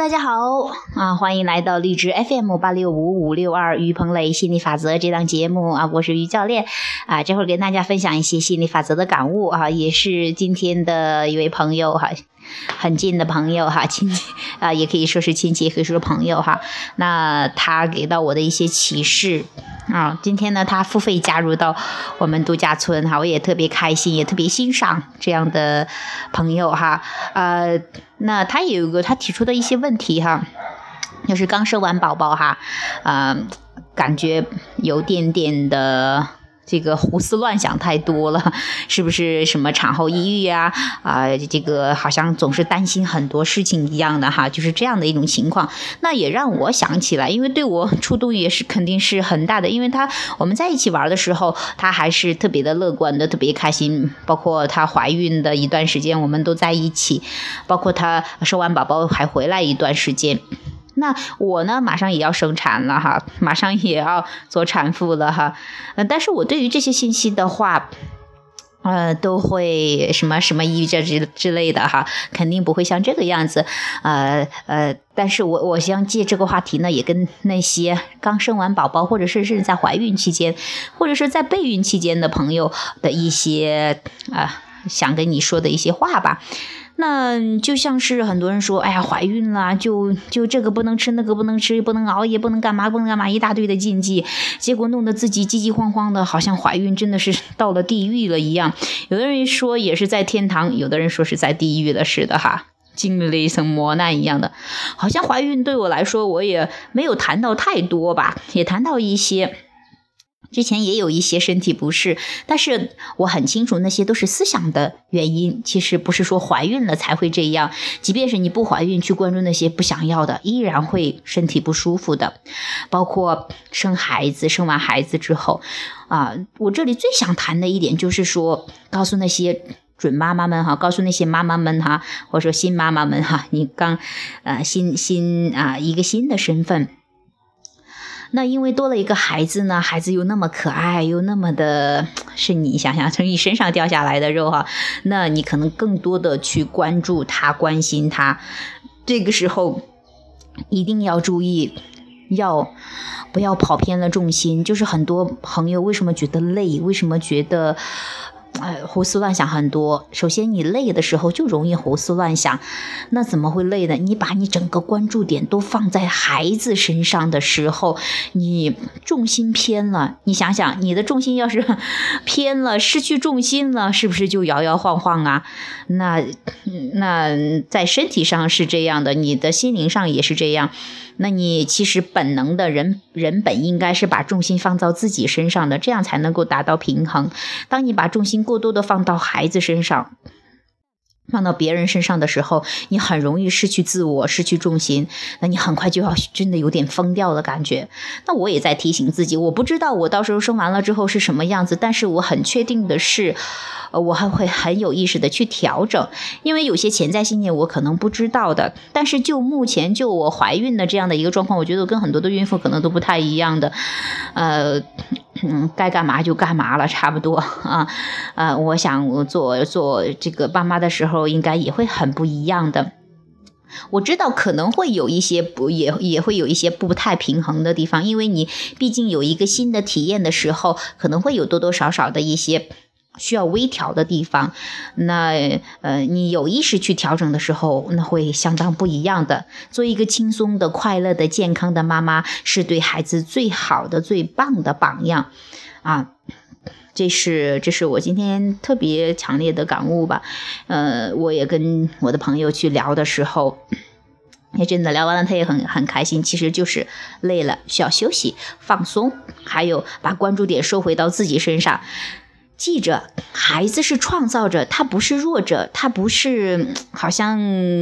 大家好。啊，欢迎来到荔枝 FM 八六五五六二于鹏磊心理法则这档节目。啊，我是于教练。啊，这会儿跟大家分享一些心理法则的感悟。啊，也是今天的一位朋友哈，很近的朋友哈，亲戚啊，也可以说是亲戚，也可以说是朋友哈，那他给到我的一些启示。啊，今天呢，他付费加入到我们度假村哈，我也特别开心，也特别欣赏这样的朋友哈。呃，那他也有一个他提出的一些问题哈，就是刚生完宝宝哈，啊，感觉有点点的。这个胡思乱想太多了，是不是什么产后抑郁呀？啊，这个好像总是担心很多事情一样的哈，就是这样的一种情况。那也让我想起来，因为对我触动也是肯定是很大的，因为他我们在一起玩的时候，他还是特别的乐观的，特别开心。包括她怀孕的一段时间，我们都在一起，包括她生完宝宝还回来一段时间。那我呢，马上也要生产了哈，马上也要做产妇了哈，呃，但是我对于这些信息的话，呃，都会什么什么抑郁症之之类的哈，肯定不会像这个样子，呃呃，但是我我想借这个话题呢，也跟那些刚生完宝宝，或者是甚至在怀孕期间，或者是在备孕期间的朋友的一些啊，想跟你说的一些话吧。那就像是很多人说，哎呀，怀孕了就就这个不能吃，那个不能吃，不能熬夜，不能干嘛，不能干嘛，一大堆的禁忌，结果弄得自己急急慌慌的，好像怀孕真的是到了地狱了一样。有的人说也是在天堂，有的人说是在地狱了似的哈，经历了一层磨难一样的。好像怀孕对我来说，我也没有谈到太多吧，也谈到一些。之前也有一些身体不适，但是我很清楚那些都是思想的原因。其实不是说怀孕了才会这样，即便是你不怀孕，去关注那些不想要的，依然会身体不舒服的。包括生孩子，生完孩子之后，啊，我这里最想谈的一点就是说，告诉那些准妈妈们哈，告诉那些妈妈们哈，或者说新妈妈们哈，你刚，呃，新新啊，一个新的身份。那因为多了一个孩子呢，孩子又那么可爱，又那么的，是你想想从你身上掉下来的肉哈，那你可能更多的去关注他，关心他，这个时候一定要注意，要不要跑偏了重心？就是很多朋友为什么觉得累？为什么觉得？哎，胡思乱想很多。首先，你累的时候就容易胡思乱想，那怎么会累呢？你把你整个关注点都放在孩子身上的时候，你重心偏了。你想想，你的重心要是 偏了，失去重心了，是不是就摇摇晃晃啊？那那在身体上是这样的，你的心灵上也是这样。那你其实本能的人，人本应该是把重心放到自己身上的，这样才能够达到平衡。当你把重心过多的放到孩子身上，放到别人身上的时候，你很容易失去自我，失去重心。那你很快就要真的有点疯掉的感觉。那我也在提醒自己，我不知道我到时候生完了之后是什么样子，但是我很确定的是。呃，我还会很有意识的去调整，因为有些潜在信念我可能不知道的。但是就目前就我怀孕的这样的一个状况，我觉得跟很多的孕妇可能都不太一样的。呃，嗯，该干嘛就干嘛了，差不多啊。呃，我想做做这个爸妈的时候，应该也会很不一样的。我知道可能会有一些不也也会有一些不太平衡的地方，因为你毕竟有一个新的体验的时候，可能会有多多少少的一些。需要微调的地方，那呃，你有意识去调整的时候，那会相当不一样的。做一个轻松的、快乐的、健康的妈妈，是对孩子最好的、最棒的榜样啊！这是这是我今天特别强烈的感悟吧。呃，我也跟我的朋友去聊的时候，也真的聊完了，他也很很开心。其实就是累了，需要休息、放松，还有把关注点收回到自己身上。记着，孩子是创造者，他不是弱者，他不是好像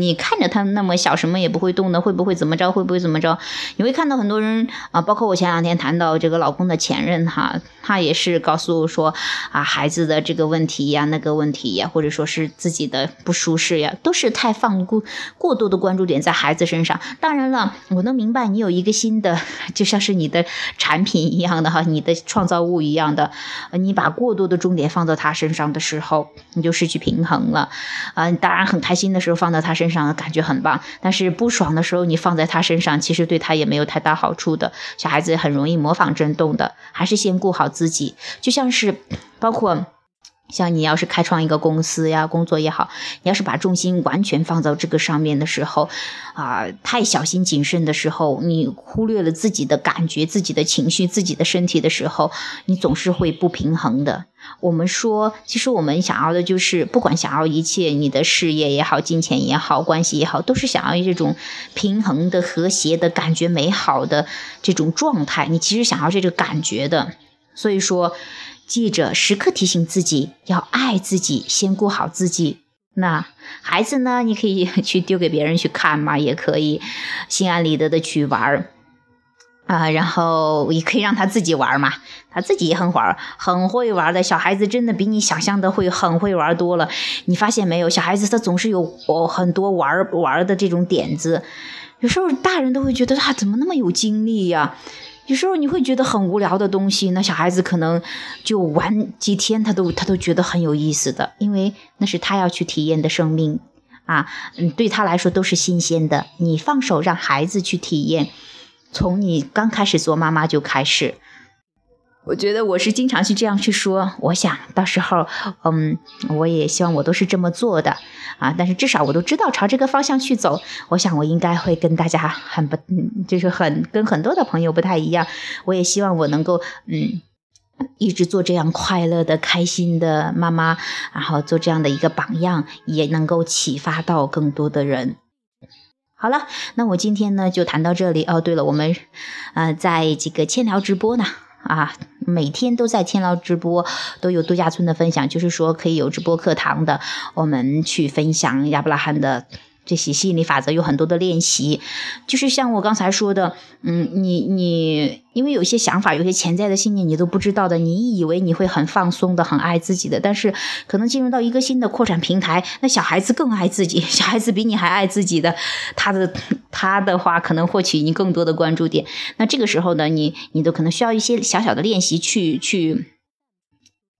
你看着他那么小，什么也不会动的，会不会怎么着？会不会怎么着？你会看到很多人啊，包括我前两天谈到这个老公的前任哈，他也是告诉我说啊，孩子的这个问题呀，那个问题呀，或者说是自己的不舒适呀，都是太放过过度的关注点在孩子身上。当然了，我能明白你有一个新的，就像是你的产品一样的哈，你的创造物一样的，你把过度的。重点放到他身上的时候，你就失去平衡了。嗯，当然很开心的时候放到他身上，感觉很棒。但是不爽的时候，你放在他身上，其实对他也没有太大好处的。小孩子很容易模仿震动的，还是先顾好自己。就像是包括。像你要是开创一个公司呀，工作也好，你要是把重心完全放到这个上面的时候，啊，太小心谨慎的时候，你忽略了自己的感觉、自己的情绪、自己的身体的时候，你总是会不平衡的。我们说，其实我们想要的就是，不管想要一切，你的事业也好，金钱也好，关系也好，都是想要这种平衡的、和谐的感觉、美好的这种状态。你其实想要这个感觉的，所以说。记着，时刻提醒自己要爱自己，先顾好自己。那孩子呢？你可以 去丢给别人去看嘛，也可以心安理得的去玩儿啊。然后也可以让他自己玩嘛，他自己也很玩，很会玩的。小孩子真的比你想象的会很会玩多了。你发现没有？小孩子他总是有很多玩玩的这种点子。有时候大人都会觉得他怎么那么有精力呀？有时候你会觉得很无聊的东西，那小孩子可能就玩几天，他都他都觉得很有意思的，因为那是他要去体验的生命啊，嗯，对他来说都是新鲜的。你放手让孩子去体验，从你刚开始做妈妈就开始。我觉得我是经常去这样去说，我想到时候，嗯，我也希望我都是这么做的啊。但是至少我都知道朝这个方向去走。我想我应该会跟大家很不，嗯，就是很跟很多的朋友不太一样。我也希望我能够，嗯，一直做这样快乐的、开心的妈妈，然后做这样的一个榜样，也能够启发到更多的人。好了，那我今天呢就谈到这里。哦，对了，我们，呃，在这个千聊直播呢。啊，每天都在天捞直播，都有度假村的分享，就是说可以有直播课堂的，我们去分享亚伯拉罕的。这些吸引力法则有很多的练习，就是像我刚才说的，嗯，你你因为有些想法，有些潜在的信念你都不知道的，你以为你会很放松的，很爱自己的，但是可能进入到一个新的扩展平台，那小孩子更爱自己，小孩子比你还爱自己的，他的他的话可能获取你更多的关注点，那这个时候呢，你你都可能需要一些小小的练习去去。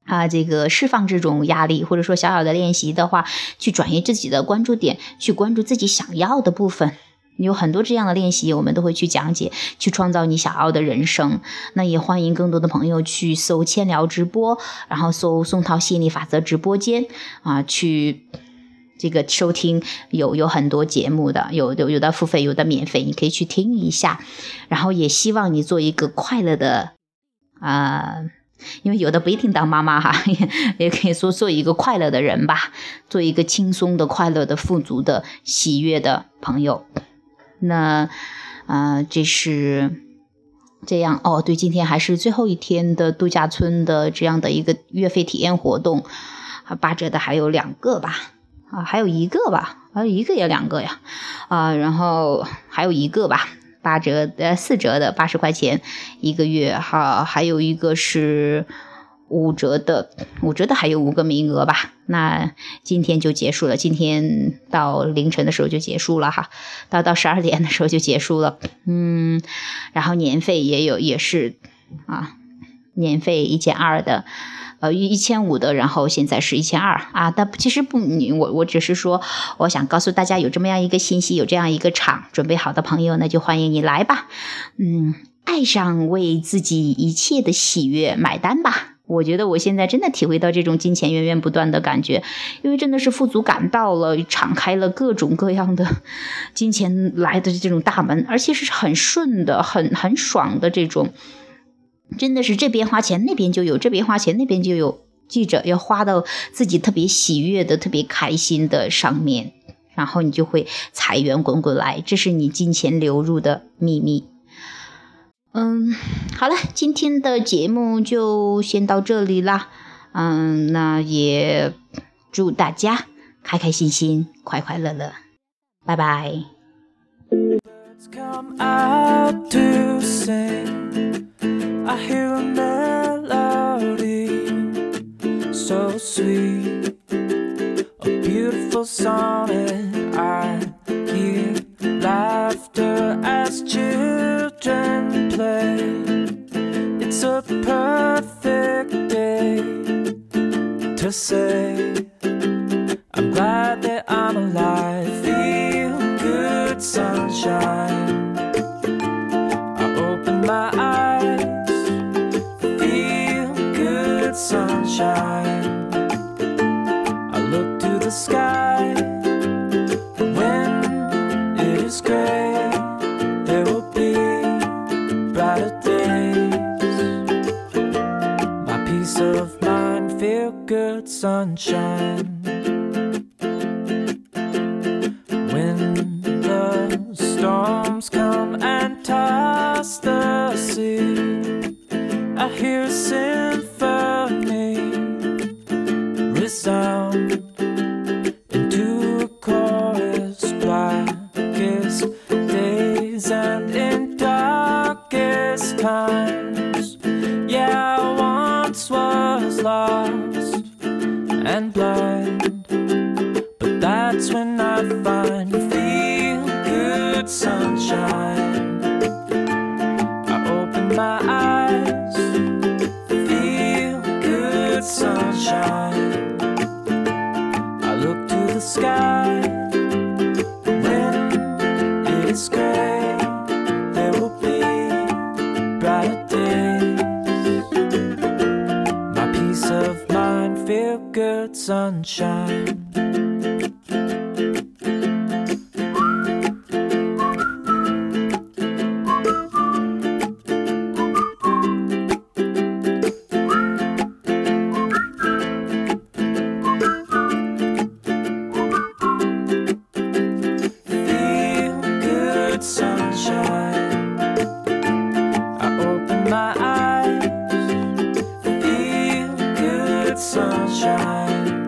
啊，这个释放这种压力，或者说小小的练习的话，去转移自己的关注点，去关注自己想要的部分，有很多这样的练习，我们都会去讲解，去创造你想要的人生。那也欢迎更多的朋友去搜“千聊直播”，然后搜“宋涛吸引力法则直播间”啊，去这个收听，有有很多节目的，有有有的付费，有的免费，你可以去听一下。然后也希望你做一个快乐的啊。因为有的不一定当妈妈哈，也可以说做一个快乐的人吧，做一个轻松的、快乐的、富足的、喜悦的朋友。那啊，这是这样哦。对，今天还是最后一天的度假村的这样的一个月费体验活动，啊，八折的还有两个吧，啊，还有一个吧，还有一个也两个呀，啊，然后还有一个吧。八折呃四折的八十块钱一个月哈，还有一个是五折的，五折的还有五个名额吧。那今天就结束了，今天到凌晨的时候就结束了哈，到到十二点的时候就结束了。嗯，然后年费也有也是啊，年费一千二的。呃，一一千五的，然后现在是一千二啊。但其实不，你我我只是说，我想告诉大家有这么样一个信息，有这样一个场，准备好的朋友，那就欢迎你来吧。嗯，爱上为自己一切的喜悦买单吧。我觉得我现在真的体会到这种金钱源源不断的感觉，因为真的是富足感到了，敞开了各种各样的金钱来的这种大门，而且是很顺的，很很爽的这种。真的是这边花钱那边就有，这边花钱那边就有。记着要花到自己特别喜悦的、特别开心的上面，然后你就会财源滚滚来，这是你金钱流入的秘密。嗯，好了，今天的节目就先到这里啦。嗯，那也祝大家开开心心、快快乐乐，拜拜。I hear a melody so sweet, a beautiful song, and I hear laughter as children play. It's a perfect day to say. I'm glad that I'm alive. Feel good sunshine. Sunshine. I look to the sky. When it is gray, there will be brighter days. My peace of mind, feel good sunshine. Sunshine. I look to the sky when it is gray. There will be brighter days. My peace of mind, feel good sunshine. time.